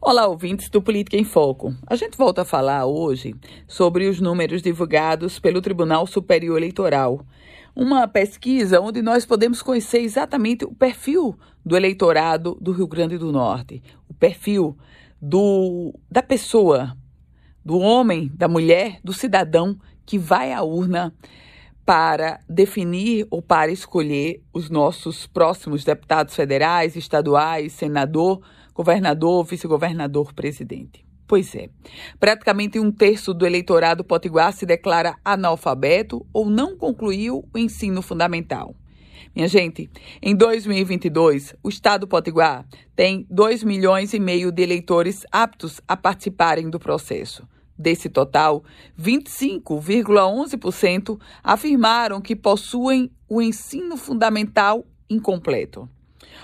Olá, ouvintes do Política em Foco. A gente volta a falar hoje sobre os números divulgados pelo Tribunal Superior Eleitoral. Uma pesquisa onde nós podemos conhecer exatamente o perfil do eleitorado do Rio Grande do Norte, o perfil do, da pessoa, do homem, da mulher, do cidadão que vai à urna para definir ou para escolher os nossos próximos deputados federais, estaduais, senador governador, vice-governador, presidente. Pois é, praticamente um terço do eleitorado potiguar se declara analfabeto ou não concluiu o ensino fundamental. Minha gente, em 2022, o Estado potiguar tem 2 milhões e meio de eleitores aptos a participarem do processo. Desse total, 25,11% afirmaram que possuem o ensino fundamental incompleto.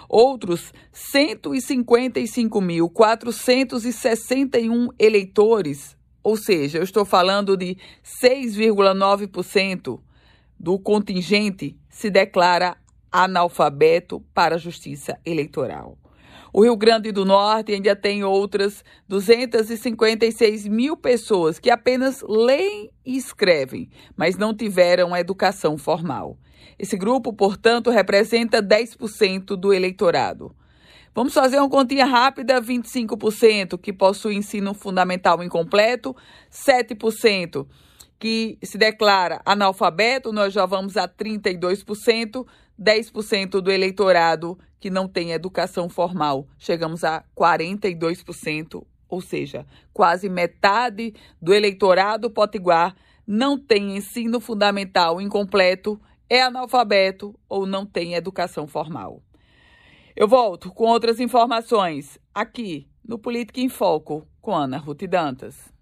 Outros 155.461 eleitores, ou seja, eu estou falando de 6,9% do contingente, se declara analfabeto para a Justiça Eleitoral. O Rio Grande do Norte ainda tem outras 256 mil pessoas que apenas leem e escrevem, mas não tiveram educação formal. Esse grupo, portanto, representa 10% do eleitorado. Vamos fazer uma continha rápida: 25% que possui ensino fundamental incompleto, 7% que se declara analfabeto, nós já vamos a 32%, 10% do eleitorado que não tem educação formal, chegamos a 42%, ou seja, quase metade do eleitorado potiguar não tem ensino fundamental incompleto, é analfabeto ou não tem educação formal. Eu volto com outras informações aqui no Política em Foco com Ana Ruth Dantas.